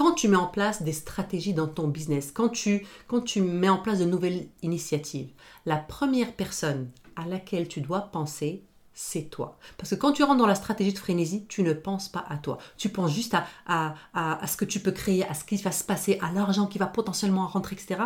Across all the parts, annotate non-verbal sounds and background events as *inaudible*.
quand tu mets en place des stratégies dans ton business, quand tu, quand tu mets en place de nouvelles initiatives, la première personne à laquelle tu dois penser, c'est toi. Parce que quand tu rentres dans la stratégie de frénésie, tu ne penses pas à toi. Tu penses juste à, à, à, ce que tu peux créer, à ce qui va se passer, à l'argent qui va potentiellement rentrer, etc.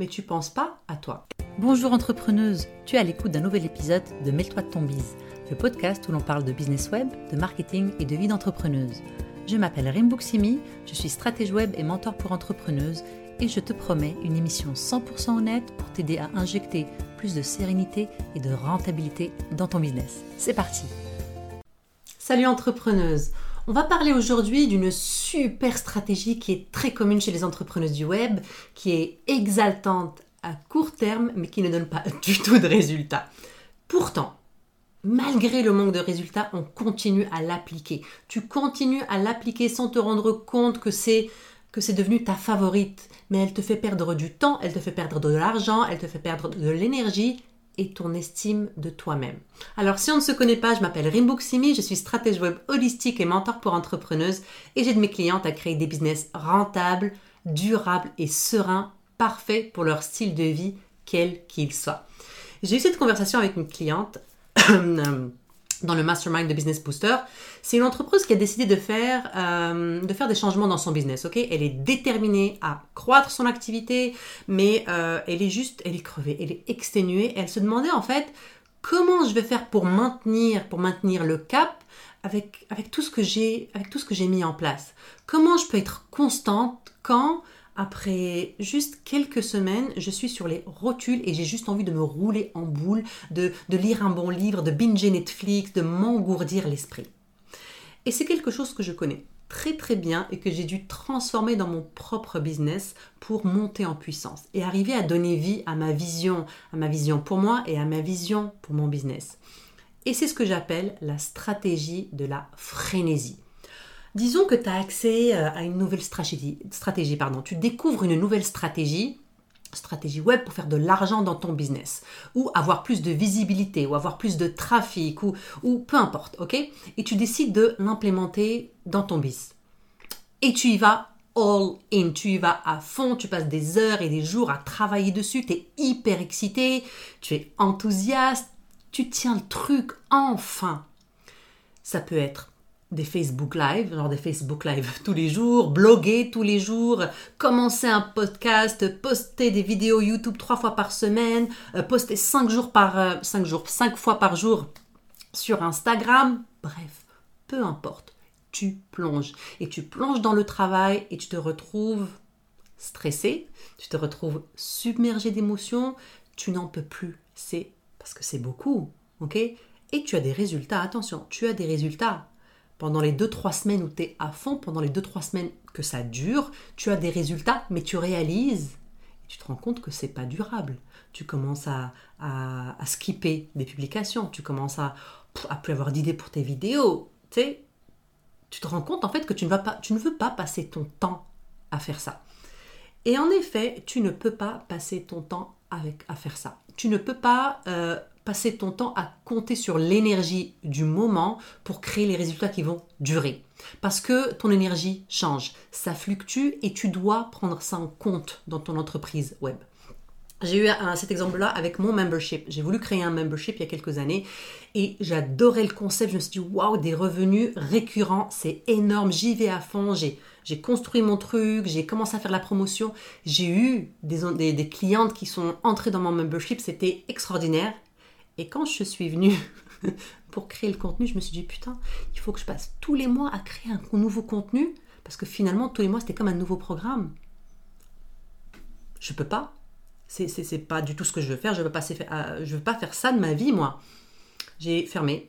Mais tu penses pas à toi. Bonjour entrepreneuse, tu es à l'écoute d'un nouvel épisode de Mêle-toi de ton bise, le podcast où l'on parle de business web, de marketing et de vie d'entrepreneuse. Je m'appelle Rimbouk Simi, je suis stratège web et mentor pour entrepreneuses et je te promets une émission 100% honnête pour t'aider à injecter plus de sérénité et de rentabilité dans ton business. C'est parti Salut entrepreneuse On va parler aujourd'hui d'une super stratégie qui est très commune chez les entrepreneuses du web, qui est exaltante à court terme mais qui ne donne pas *laughs* du tout de résultats. Pourtant, malgré le manque de résultats, on continue à l'appliquer. Tu continues à l'appliquer sans te rendre compte que c'est que c'est devenu ta favorite, mais elle te fait perdre du temps, elle te fait perdre de l'argent, elle te fait perdre de l'énergie et ton estime de toi-même. Alors si on ne se connaît pas, je m'appelle Rimbouk Simi, je suis stratège web holistique et mentor pour entrepreneuses et j'aide mes clientes à créer des business rentables, durables et sereins, parfaits pour leur style de vie, quel qu'il soit. J'ai eu cette conversation avec une cliente *coughs* dans le mastermind de Business Booster. C'est une entreprise qui a décidé de faire, euh, de faire des changements dans son business. Ok, elle est déterminée à croître son activité, mais euh, elle est juste, elle est crevée, elle est exténuée. Elle se demandait en fait comment je vais faire pour maintenir, pour maintenir le cap avec avec tout ce que j'ai, avec tout ce que j'ai mis en place? Comment je peux être constante quand après juste quelques semaines, je suis sur les rotules et j'ai juste envie de me rouler en boule, de, lire un bon livre, de binger Netflix, de m'engourdir l'esprit. Et c'est quelque chose que je connais très très bien et que j'ai dû transformer dans mon propre business pour monter en puissance et arriver à donner vie à ma vision, à ma vision pour moi et à ma vision pour mon business. Et c'est ce que j'appelle la stratégie de la frénésie. Disons que tu as accès euh, à une nouvelle stratégie, stratégie pardon. tu découvres une nouvelle stratégie, stratégie web pour faire de l'argent dans ton business, ou avoir plus de visibilité, ou avoir plus de trafic, ou, ou peu importe, ok? Et tu décides de l'implémenter dans ton business. Et tu y vas all in, tu y vas à fond, tu passes des heures et des jours à travailler dessus, tu es hyper excité, tu es enthousiaste, tu tiens le truc enfin. Ça peut être des Facebook Live, genre des Facebook Live *laughs* tous les jours, bloguer tous les jours, commencer un podcast, poster des vidéos YouTube trois fois par semaine, euh, poster cinq jours par euh, cinq jours, cinq fois par jour sur Instagram. Bref, peu importe, tu plonges et tu plonges dans le travail et tu te retrouves stressé, tu te retrouves submergé d'émotions, tu n'en peux plus. C'est parce que c'est beaucoup, ok? Et tu as des résultats. Attention, tu as des résultats pendant les 2-3 semaines où tu es à fond, pendant les 2-3 semaines que ça dure, tu as des résultats, mais tu réalises tu te rends compte que c'est pas durable. Tu commences à, skipper des publications, tu commences à, à plus avoir d'idées pour tes vidéos. Tu tu te rends compte en fait que tu ne, veux pas passer ton temps à faire ça. Et en effet, tu ne peux pas passer ton temps à faire ça. Tu ne peux pas euh, passer ton temps à compter sur l'énergie du moment pour créer les résultats qui vont durer. Parce que ton énergie change, ça fluctue et tu dois prendre ça en compte dans ton entreprise web. J'ai eu cet exemple-là avec mon membership. J'ai voulu créer un membership il y a quelques années et j'adorais le concept. Je me suis dit, waouh, des revenus récurrents, c'est énorme, j'y vais à fond. J'ai construit mon truc, j'ai commencé à faire la promotion. J'ai eu des, des clientes qui sont entrées dans mon membership, c'était extraordinaire. Et quand je suis venue *laughs* pour créer le contenu, je me suis dit putain, il faut que je passe tous les mois à créer un nouveau contenu parce que finalement tous les mois c'était comme un nouveau programme. Je peux pas. C'est pas du tout ce que je veux faire. Je veux pas, euh, je veux pas faire ça de ma vie moi. J'ai fermé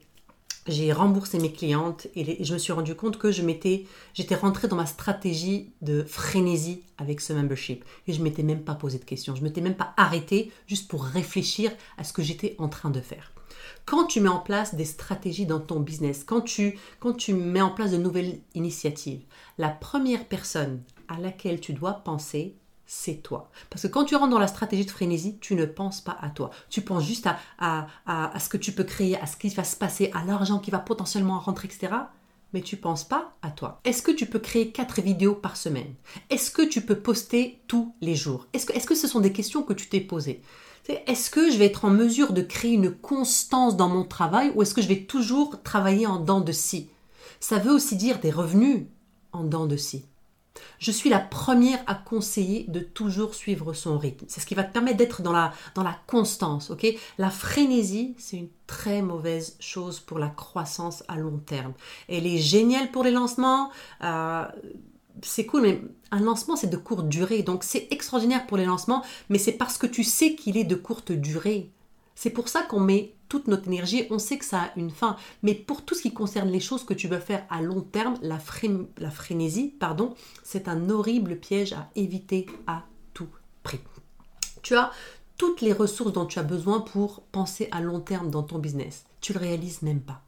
j'ai remboursé mes clientes et, je me suis rendu compte que je m'étais, j'étais rentrée dans ma stratégie de frénésie avec ce membership et je m'étais même pas posé de questions, je m'étais même pas arrêtée juste pour réfléchir à ce que j'étais en train de faire. Quand tu mets en place des stratégies dans ton business, quand tu, quand tu mets en place de nouvelles initiatives, la première personne à laquelle tu dois penser, c'est toi. Parce que quand tu rentres dans la stratégie de frénésie, tu ne penses pas à toi. Tu penses juste à, à, à, ce que tu peux créer, à ce qui va se passer, à l'argent qui va potentiellement rentrer, etc. mais tu penses pas à toi. Est-ce que tu peux créer quatre vidéos par semaine? Est-ce que tu peux poster tous les jours? Est-ce que, est que, ce sont des questions que tu t'es posées? Est-ce que je vais être en mesure de créer une constance dans mon travail ou est-ce que je vais toujours travailler en dents de scie? Ça veut aussi dire des revenus en dents de scie. Je suis la première à conseiller de toujours suivre son rythme. C'est ce qui va te permettre d'être dans la, dans la constance. la frénésie, c'est une très mauvaise chose pour la croissance à long terme. Elle est géniale pour les lancements. Euh, c'est cool, mais un lancement, c'est de courte durée. Donc, c'est extraordinaire pour les lancements, mais c'est parce que tu sais qu'il est de courte durée. C'est pour ça qu'on met toute notre énergie, on sait que ça a une fin. Mais pour tout ce qui concerne les choses que tu veux faire à long terme, la, la frénésie, pardon, c'est un horrible piège à éviter à tout prix. Tu as toutes les ressources dont tu as besoin pour penser à long terme dans ton business. Tu le réalises même pas.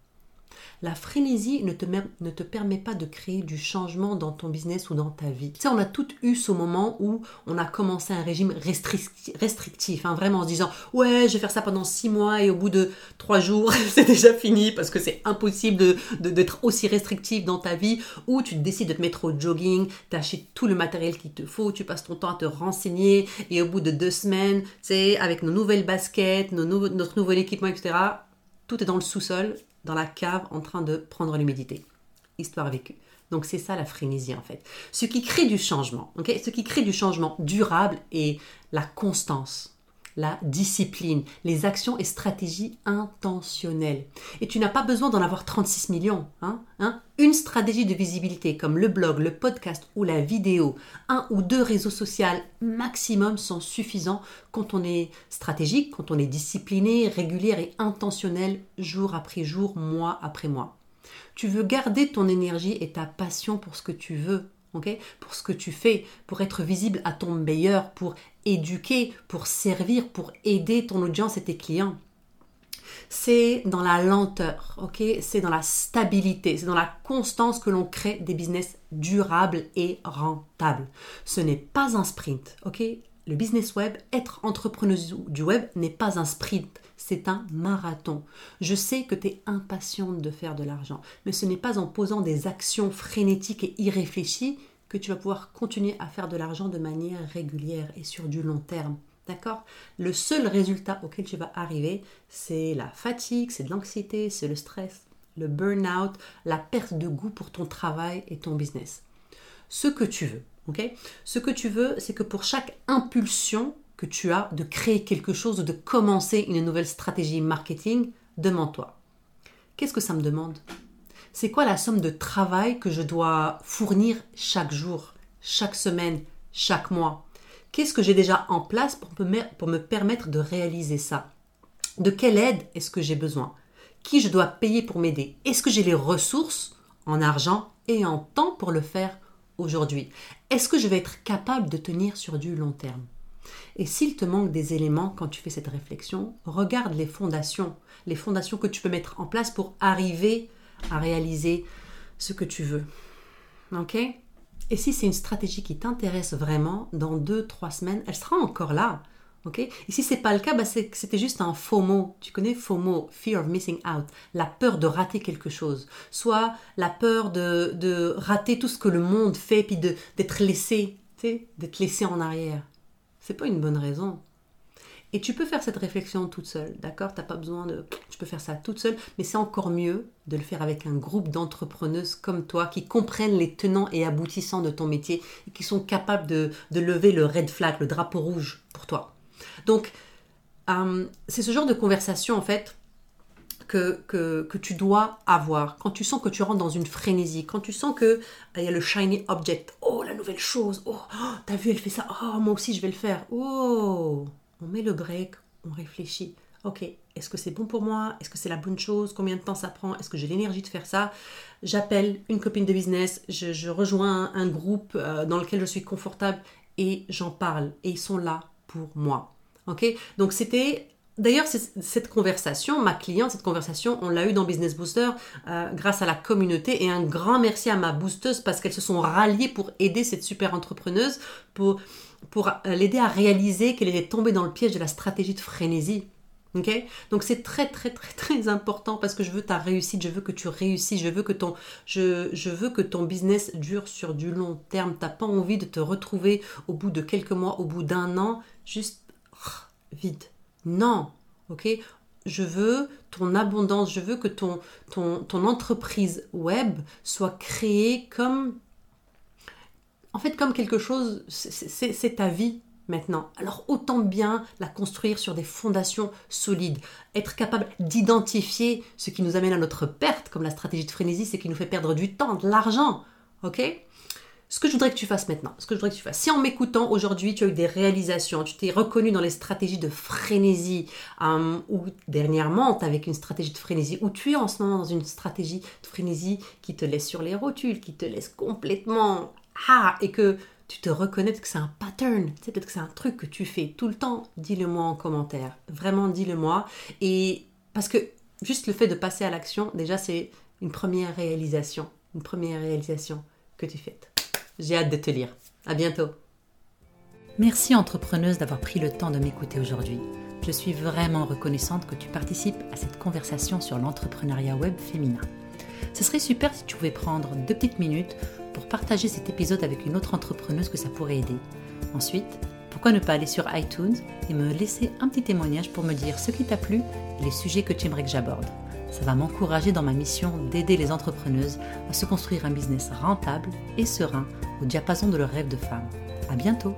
La frénésie ne te, ne te permet pas de créer du changement dans ton business ou dans ta vie. Tu sais, on a toutes eu ce moment où on a commencé un régime restrictif, hein, vraiment en se disant ouais, je vais faire ça pendant six mois et au bout de trois jours, *laughs* c'est déjà fini parce que c'est impossible d'être aussi restrictif dans ta vie. Ou tu décides de te mettre au jogging, t'achètes tout le matériel qu'il te faut, tu passes ton temps à te renseigner et au bout de deux semaines, tu avec nos nouvelles baskets, notre nouvel équipement, etc., tout est dans le sous-sol dans la cave en train de prendre l'humidité. Histoire vécue. Donc c'est ça la frénésie en fait. Ce qui crée du changement, ce qui crée du changement durable est la constance, la discipline, les actions et stratégies intentionnelles. Et tu n'as pas besoin d'en avoir 36 millions. Hein, hein Une stratégie de visibilité comme le blog, le podcast ou la vidéo, un ou deux réseaux sociaux maximum sont suffisants quand on est stratégique, quand on est discipliné, régulier et intentionnel jour après jour, mois après mois. Tu veux garder ton énergie et ta passion pour ce que tu veux pour ce que tu fais, pour être visible à ton meilleur, pour éduquer, pour servir, pour aider ton audience et tes clients. C'est dans la lenteur, C'est dans la stabilité, c'est dans la constance que l'on crée des business durables et rentables. Ce n'est pas un sprint, Le business web, être entrepreneur du web n'est pas un sprint, c'est un marathon. Je sais que tu es impatiente de faire de l'argent, mais ce n'est pas en posant des actions frénétiques et irréfléchies que tu vas pouvoir continuer à faire de l'argent de manière régulière et sur du long terme. D'accord? Le seul résultat auquel tu vas arriver, c'est la fatigue, c'est de l'anxiété, c'est le stress, le burn-out, la perte de goût pour ton travail et ton business. Ce que tu veux, Ce que tu veux, c'est que pour chaque impulsion que tu as de créer quelque chose ou de commencer une nouvelle stratégie marketing, demande-toi, qu'est-ce que ça me demande? C'est quoi la somme de travail que je dois fournir chaque jour, chaque semaine, chaque mois? Qu'est-ce que j'ai déjà en place pour me permettre de réaliser ça? De quelle aide est-ce que j'ai besoin? Qui je dois payer pour m'aider? Est-ce que j'ai les ressources en argent et en temps pour le faire? Aujourd'hui Est-ce que je vais être capable de tenir sur du long terme? Et s'il te manque des éléments quand tu fais cette réflexion, regarde les fondations, les fondations que tu peux mettre en place pour arriver à réaliser ce que tu veux. Ok? Et si c'est une stratégie qui t'intéresse vraiment, dans deux, trois semaines, elle sera encore là. Ok? Et si c'est pas le cas, bah c'était juste un FOMO. Tu connais FOMO, Fear of Missing Out, la peur de rater quelque chose. Soit la peur de, rater tout ce que le monde fait, puis d'être laissé, d'être laissé en arrière. C'est pas une bonne raison. Et tu peux faire cette réflexion toute seule, d'accord? T'as pas besoin de. Tu peux faire ça toute seule, mais c'est encore mieux de le faire avec un groupe d'entrepreneuses comme toi qui comprennent les tenants et aboutissants de ton métier et qui sont capables de, lever le red flag, le drapeau rouge pour toi. Donc, euh, c'est ce genre de conversation en fait que, tu dois avoir. Quand tu sens que tu rentres dans une frénésie, quand tu sens que euh, il y a le shiny object, oh la nouvelle chose, oh, oh t'as vu elle fait ça, oh moi aussi je vais le faire, oh on met le break, on réfléchit. Ok, est-ce que c'est bon pour moi? Est-ce que c'est la bonne chose? Combien de temps ça prend? Est-ce que j'ai l'énergie de faire ça? J'appelle une copine de business, je, rejoins un, groupe euh, dans lequel je suis confortable et j'en parle. Et ils sont là pour moi. Donc c'était D'ailleurs, cette conversation, ma cliente, cette conversation, on l'a eu dans Business Booster euh, grâce à la communauté et un grand merci à ma boosteuse parce qu'elles se sont ralliées pour aider cette super entrepreneuse, pour, pour euh, l'aider à réaliser qu'elle était tombée dans le piège de la stratégie de frénésie. Ok Donc c'est très très très très important parce que je veux ta réussite, je veux que tu réussisses, je veux que ton, je, je veux que ton business dure sur du long terme. T'as pas envie de te retrouver au bout de quelques mois, au bout d'un an, juste vide. Non, ok? Je veux ton abondance, je veux que ton, ton, ton entreprise web soit créée comme, en fait, comme quelque chose, c'est ta vie, maintenant. Alors autant bien la construire sur des fondations solides, être capable d'identifier ce qui nous amène à notre perte, comme la stratégie de frénésie, c'est qui nous fait perdre du temps, de l'argent. Ok? Ce que je voudrais que tu fasses maintenant, ce que je voudrais que tu fasses, si en m'écoutant aujourd'hui tu as eu des réalisations, tu t'es reconnu dans les stratégies de frénésie, euh, ou dernièrement tu avec une stratégie de frénésie, ou tu es en ce moment dans une stratégie de frénésie qui te laisse sur les rotules, qui te laisse complètement ah, et que tu te reconnais que c'est un pattern, peut-être que c'est un truc que tu fais tout le temps, dis-le-moi en commentaire. Vraiment, dis-le-moi. Et parce que juste le fait de passer à l'action, déjà, c'est une première réalisation, une première réalisation que tu fais. J'ai hâte de te lire. À bientôt. Merci entrepreneuse d'avoir pris le temps de m'écouter aujourd'hui. Je suis vraiment reconnaissante que tu participes à cette conversation sur l'entrepreneuriat web féminin. Ce serait super si tu pouvais prendre deux petites minutes pour partager cet épisode avec une autre entrepreneuse que ça pourrait aider. Ensuite, pourquoi ne pas aller sur iTunes et me laisser un petit témoignage pour me dire ce qui t'a plu et les sujets que tu aimerais que j'aborde. Ça va m'encourager dans ma mission d'aider les entrepreneuses à se construire un business rentable et serein au diapason de leurs rêves de femme. À bientôt!